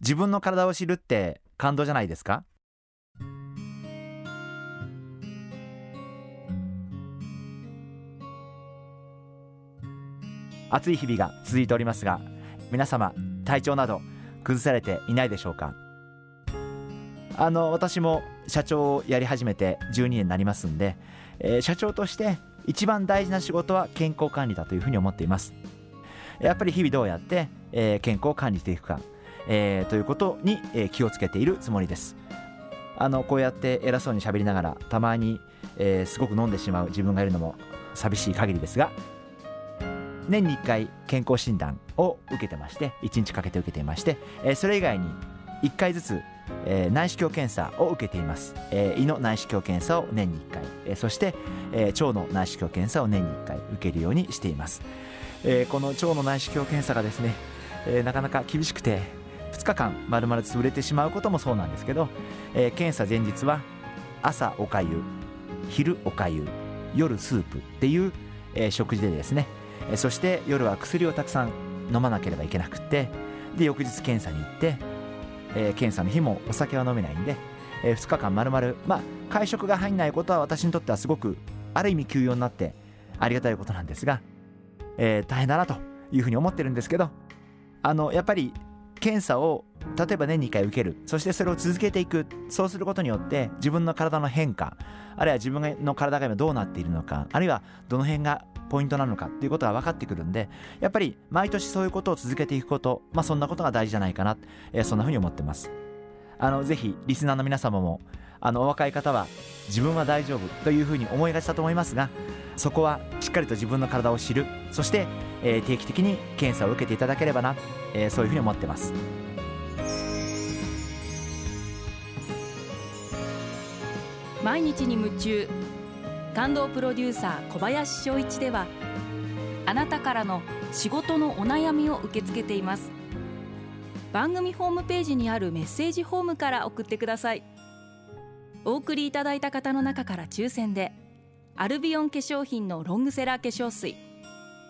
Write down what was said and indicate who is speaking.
Speaker 1: 自分の体を知るって感動じゃないですか？暑い日々が続いておりますが皆様体調など崩されていないでしょうか？あの私も社長をやり始めて12年になりますんで、えー、社長として一番大事な仕事は健康管理だというふうに思っています。やっぱり日々どうやって、えー、健康を管理していくか、えー、ということに、え気をつけているつもりです。あのこうやって偉そうに喋りながらたまに、えすごく飲んでしまう自分がいるのも寂しい限りですが年に1回健康診断を受けてまして1日かけて受けていまして、えそれ以外に1回ずつ、え内視鏡検査を受けています、え胃の内視鏡検査を年に1回、えそして、え腸の内視鏡検査を年に1回受けるようにしています、えこの腸の内視鏡検査がですね、えなかなか厳しくて2日間丸々潰れてしまうこともそうなんですけど、え検査前日は朝おかゆ昼おかゆ夜スープっていう、え食事でですねえそして夜は薬をたくさん飲まなければいけなくてで翌日検査に行って、え、検査の日もお酒は飲めないんで、え、2日間まるまるまあ会食が入んないことは私にとってはすごくある意味休養になってありがたいことなんですが、えー、大変だなというふうに思ってるんですけどあのやっぱり検査を例えば年に1回受ける。そしてそれを続けていく。そうすることによって自分の体の変化あるいは自分の体が今どうなっているのかあるいはどの辺がポイントなのかっていうことが分かってくるんでやっぱり毎年そういうことを続けていくことまあそんなことが大事じゃないかな、えー、そんなふうに思ってます。あのぜひリスナーの皆様もあのお若い方は自分は大丈夫というふうに思いがちだと思いますがそこはしっかりと自分の体を知る。そして、えー、定期的に検査を受けていただければな、えー、そういうふうに思ってます。
Speaker 2: 毎日に夢中。感動プロデューサー小林翔一ではあなたからの仕事のお悩みを受け付けています。番組ホームページにあるメッセージフォームから送ってください。お送りいただいた方の中から抽選でアルビオン化粧品のロングセラー化粧水。